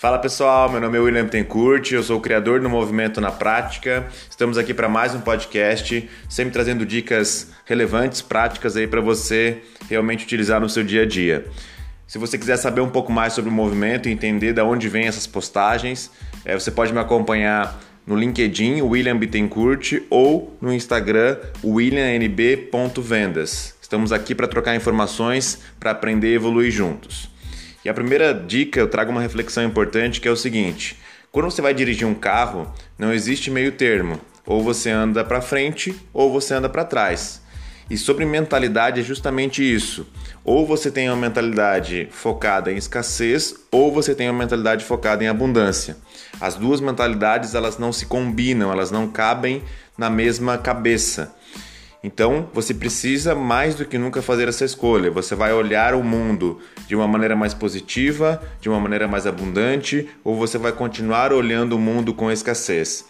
Fala pessoal, meu nome é William Tencourt, eu sou o criador do Movimento na Prática. Estamos aqui para mais um podcast, sempre trazendo dicas relevantes, práticas aí para você realmente utilizar no seu dia a dia. Se você quiser saber um pouco mais sobre o movimento e entender de onde vêm essas postagens, é, você pode me acompanhar no LinkedIn, William Bittencourt, ou no Instagram, williamnb.vendas. Estamos aqui para trocar informações, para aprender e evoluir juntos. E a primeira dica, eu trago uma reflexão importante que é o seguinte: quando você vai dirigir um carro, não existe meio termo. Ou você anda para frente ou você anda para trás. E sobre mentalidade é justamente isso. Ou você tem uma mentalidade focada em escassez, ou você tem uma mentalidade focada em abundância. As duas mentalidades elas não se combinam, elas não cabem na mesma cabeça. Então, você precisa mais do que nunca fazer essa escolha. Você vai olhar o mundo de uma maneira mais positiva, de uma maneira mais abundante, ou você vai continuar olhando o mundo com escassez.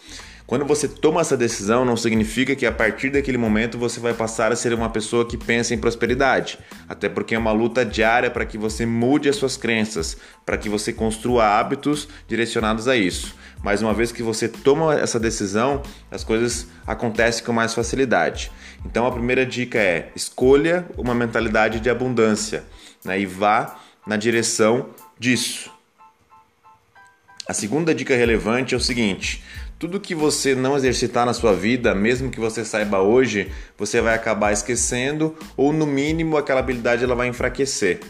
Quando você toma essa decisão, não significa que a partir daquele momento você vai passar a ser uma pessoa que pensa em prosperidade. Até porque é uma luta diária para que você mude as suas crenças, para que você construa hábitos direcionados a isso. Mas uma vez que você toma essa decisão, as coisas acontecem com mais facilidade. Então a primeira dica é: escolha uma mentalidade de abundância né, e vá na direção disso. A segunda dica relevante é o seguinte: tudo que você não exercitar na sua vida, mesmo que você saiba hoje, você vai acabar esquecendo ou no mínimo aquela habilidade ela vai enfraquecer.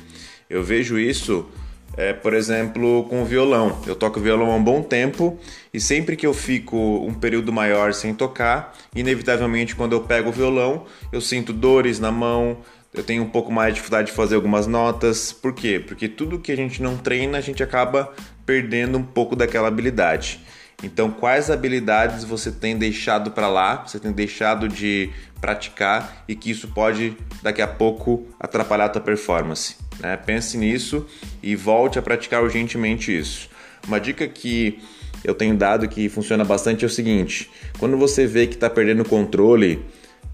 Eu vejo isso, é, por exemplo, com o violão. Eu toco violão há um bom tempo e sempre que eu fico um período maior sem tocar, inevitavelmente quando eu pego o violão, eu sinto dores na mão, eu tenho um pouco mais de dificuldade de fazer algumas notas. Por quê? Porque tudo que a gente não treina, a gente acaba perdendo um pouco daquela habilidade. Então, quais habilidades você tem deixado para lá, você tem deixado de praticar e que isso pode daqui a pouco atrapalhar a tua performance? Né? Pense nisso e volte a praticar urgentemente isso. Uma dica que eu tenho dado que funciona bastante é o seguinte: quando você vê que está perdendo o controle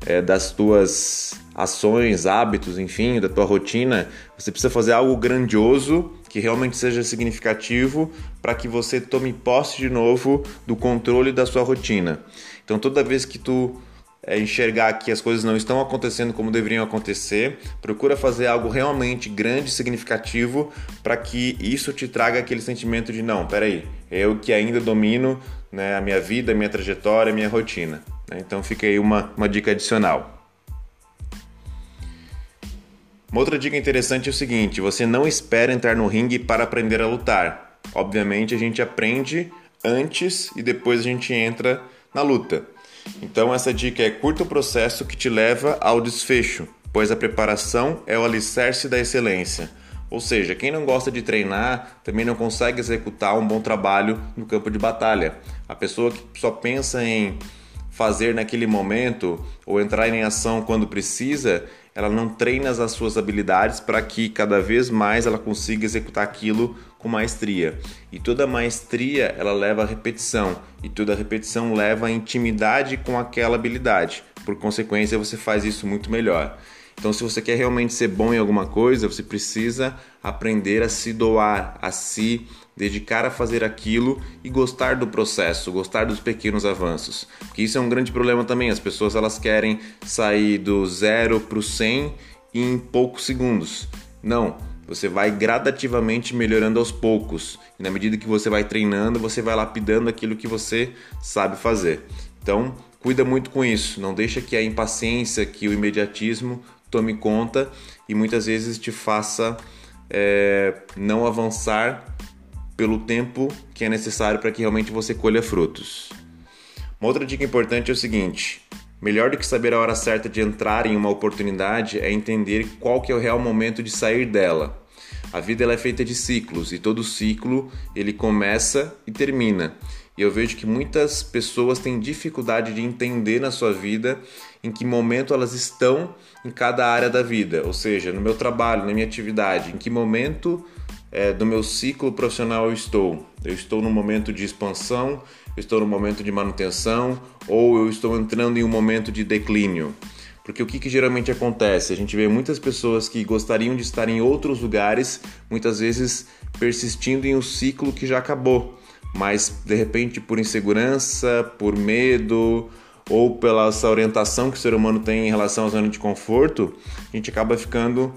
é, das tuas ações, hábitos, enfim, da tua rotina, você precisa fazer algo grandioso que realmente seja significativo para que você tome posse de novo do controle da sua rotina. Então, toda vez que tu é, enxergar que as coisas não estão acontecendo como deveriam acontecer, procura fazer algo realmente grande, significativo, para que isso te traga aquele sentimento de não, peraí, eu que ainda domino né, a minha vida, a minha trajetória, a minha rotina. Né? Então fica aí uma, uma dica adicional. Uma outra dica interessante é o seguinte: você não espera entrar no ringue para aprender a lutar. Obviamente a gente aprende antes e depois a gente entra na luta. Então essa dica é curta o processo que te leva ao desfecho, pois a preparação é o alicerce da excelência. Ou seja, quem não gosta de treinar também não consegue executar um bom trabalho no campo de batalha. A pessoa que só pensa em fazer naquele momento ou entrar em ação quando precisa, ela não treina as suas habilidades para que cada vez mais ela consiga executar aquilo com maestria. E toda maestria ela leva a repetição e toda repetição leva a intimidade com aquela habilidade. Por consequência, você faz isso muito melhor. Então, se você quer realmente ser bom em alguma coisa, você precisa aprender a se doar, a se dedicar a fazer aquilo e gostar do processo, gostar dos pequenos avanços. Porque isso é um grande problema também. As pessoas elas querem sair do zero para o 100 em poucos segundos. Não, você vai gradativamente melhorando aos poucos. E na medida que você vai treinando, você vai lapidando aquilo que você sabe fazer. Então, cuida muito com isso. Não deixa que a impaciência, que o imediatismo tome conta e muitas vezes te faça é, não avançar pelo tempo que é necessário para que realmente você colha frutos. Uma outra dica importante é o seguinte: melhor do que saber a hora certa de entrar em uma oportunidade é entender qual que é o real momento de sair dela. A vida ela é feita de ciclos e todo ciclo ele começa e termina. E eu vejo que muitas pessoas têm dificuldade de entender na sua vida em que momento elas estão em cada área da vida, ou seja, no meu trabalho, na minha atividade, em que momento é, do meu ciclo profissional eu estou. Eu estou no momento de expansão, eu estou no momento de manutenção ou eu estou entrando em um momento de declínio. Porque o que, que, geralmente acontece? A gente vê muitas pessoas que gostariam de estar em outros lugares, muitas vezes persistindo em um ciclo que já acabou, mas de repente por insegurança, por medo ou pela essa orientação que o ser humano tem em relação à zona de conforto, a gente acaba ficando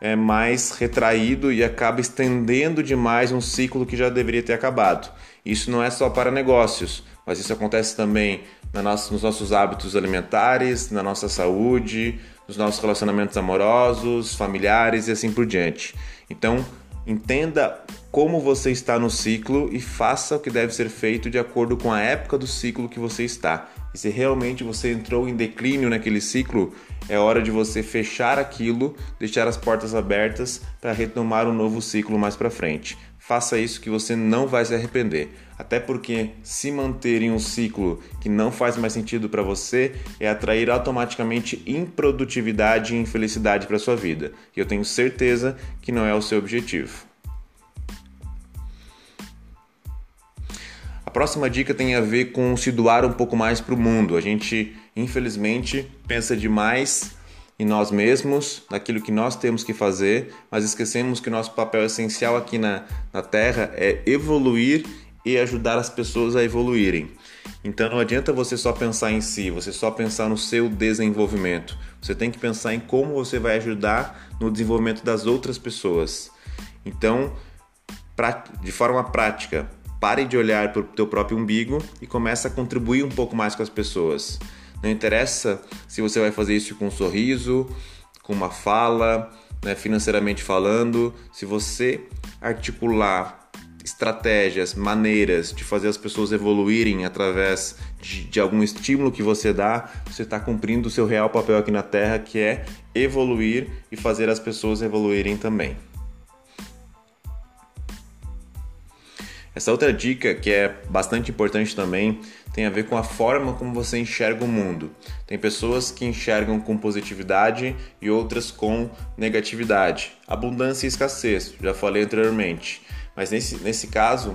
é, mais retraído e acaba estendendo demais um ciclo que já deveria ter acabado. Isso não é só para negócios, mas isso acontece também nossa, nos nossos hábitos alimentares, na nossa saúde, nos nossos relacionamentos amorosos, familiares e assim por diante. Então, entenda como você está no ciclo e faça o que deve ser feito de acordo com a época do ciclo que você está. E se realmente você entrou em declínio naquele ciclo, é hora de você fechar aquilo, deixar as portas abertas para retomar um novo ciclo mais para frente. Faça isso que você não vai se arrepender. Até porque se manter em um ciclo que não faz mais sentido para você é atrair automaticamente improdutividade e infelicidade para sua vida. E eu tenho certeza que não é o seu objetivo. A próxima dica tem a ver com se doar um pouco mais para o mundo. A gente, infelizmente, pensa demais em nós mesmos, naquilo que nós temos que fazer, mas esquecemos que o nosso papel essencial aqui na, na Terra é evoluir e ajudar as pessoas a evoluírem. Então não adianta você só pensar em si, você só pensar no seu desenvolvimento. Você tem que pensar em como você vai ajudar no desenvolvimento das outras pessoas. Então, de forma prática, Pare de olhar para o teu próprio umbigo e comece a contribuir um pouco mais com as pessoas. Não interessa se você vai fazer isso com um sorriso, com uma fala, né, financeiramente falando. Se você articular estratégias, maneiras de fazer as pessoas evoluírem através de, de algum estímulo que você dá, você está cumprindo o seu real papel aqui na Terra, que é evoluir e fazer as pessoas evoluírem também. Essa outra dica, que é bastante importante também, tem a ver com a forma como você enxerga o mundo. Tem pessoas que enxergam com positividade e outras com negatividade. Abundância e escassez, já falei anteriormente. Mas nesse, nesse caso,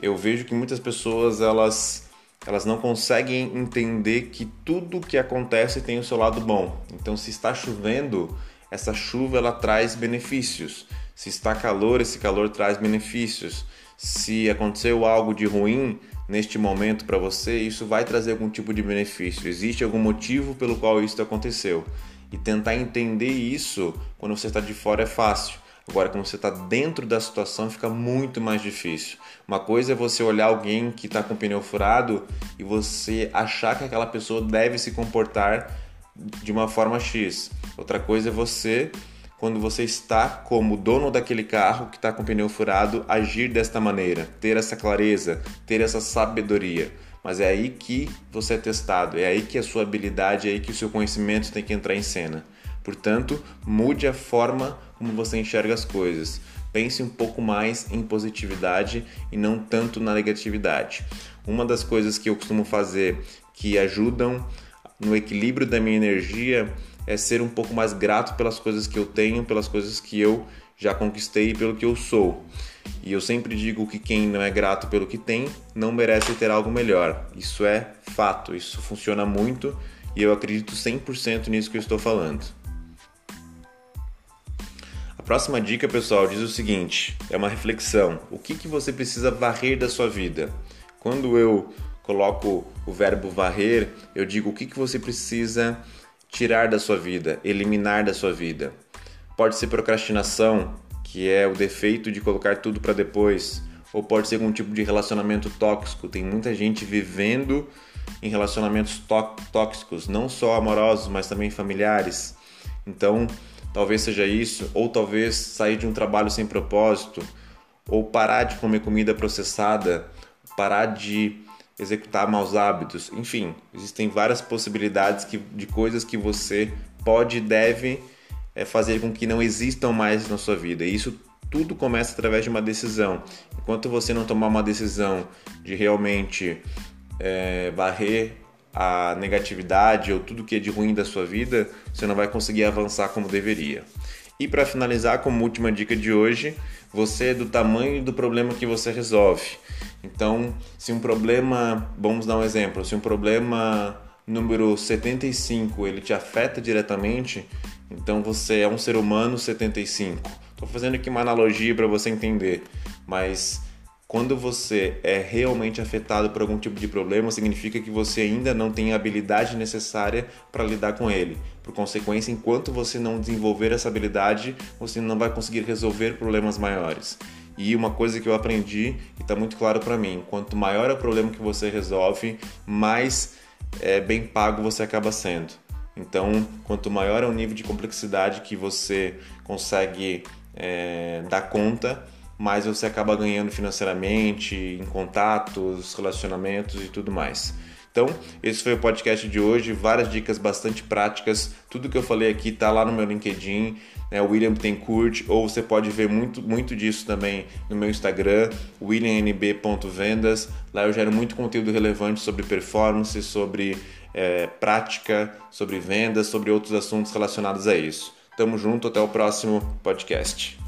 eu vejo que muitas pessoas elas, elas não conseguem entender que tudo que acontece tem o seu lado bom. Então, se está chovendo, essa chuva ela traz benefícios. Se está calor, esse calor traz benefícios se aconteceu algo de ruim neste momento para você, isso vai trazer algum tipo de benefício. Existe algum motivo pelo qual isso aconteceu. E tentar entender isso quando você está de fora é fácil. Agora, quando você está dentro da situação, fica muito mais difícil. Uma coisa é você olhar alguém que está com o pneu furado e você achar que aquela pessoa deve se comportar de uma forma X. Outra coisa é você quando você está como dono daquele carro que está com o pneu furado, agir desta maneira, ter essa clareza, ter essa sabedoria. Mas é aí que você é testado, é aí que a sua habilidade, é aí que o seu conhecimento tem que entrar em cena. Portanto, mude a forma como você enxerga as coisas. Pense um pouco mais em positividade e não tanto na negatividade. Uma das coisas que eu costumo fazer que ajudam no equilíbrio da minha energia é ser um pouco mais grato pelas coisas que eu tenho, pelas coisas que eu já conquistei e pelo que eu sou. E eu sempre digo que quem não é grato pelo que tem não merece ter algo melhor. Isso é fato, isso funciona muito e eu acredito 100% nisso que eu estou falando. A próxima dica, pessoal, diz o seguinte: é uma reflexão. O que, que você precisa varrer da sua vida? Quando eu coloco o verbo varrer, eu digo o que, que você precisa tirar da sua vida, eliminar da sua vida. Pode ser procrastinação, que é o defeito de colocar tudo para depois, ou pode ser algum tipo de relacionamento tóxico. Tem muita gente vivendo em relacionamentos tóxicos, não só amorosos, mas também familiares. Então, talvez seja isso, ou talvez sair de um trabalho sem propósito, ou parar de comer comida processada, parar de executar maus hábitos, enfim, existem várias possibilidades que, de coisas que você pode e deve é, fazer com que não existam mais na sua vida. E isso tudo começa através de uma decisão. Enquanto você não tomar uma decisão de realmente é, varrer a negatividade ou tudo que é de ruim da sua vida, você não vai conseguir avançar como deveria. E para finalizar, como última dica de hoje, você é do tamanho do problema que você resolve. Então, se um problema, vamos dar um exemplo, se um problema número 75 ele te afeta diretamente, então você é um ser humano 75. Estou fazendo aqui uma analogia para você entender, mas quando você é realmente afetado por algum tipo de problema, significa que você ainda não tem a habilidade necessária para lidar com ele. Por consequência, enquanto você não desenvolver essa habilidade, você não vai conseguir resolver problemas maiores. E uma coisa que eu aprendi e está muito claro para mim: quanto maior é o problema que você resolve, mais é, bem pago você acaba sendo. Então, quanto maior é o nível de complexidade que você consegue é, dar conta, mais você acaba ganhando financeiramente, em contatos, relacionamentos e tudo mais. Então, esse foi o podcast de hoje, várias dicas bastante práticas. Tudo que eu falei aqui está lá no meu LinkedIn, né, William Tencourt, ou você pode ver muito, muito disso também no meu Instagram, williamnb.vendas. Lá eu gero muito conteúdo relevante sobre performance, sobre é, prática, sobre vendas, sobre outros assuntos relacionados a isso. Tamo junto, até o próximo podcast.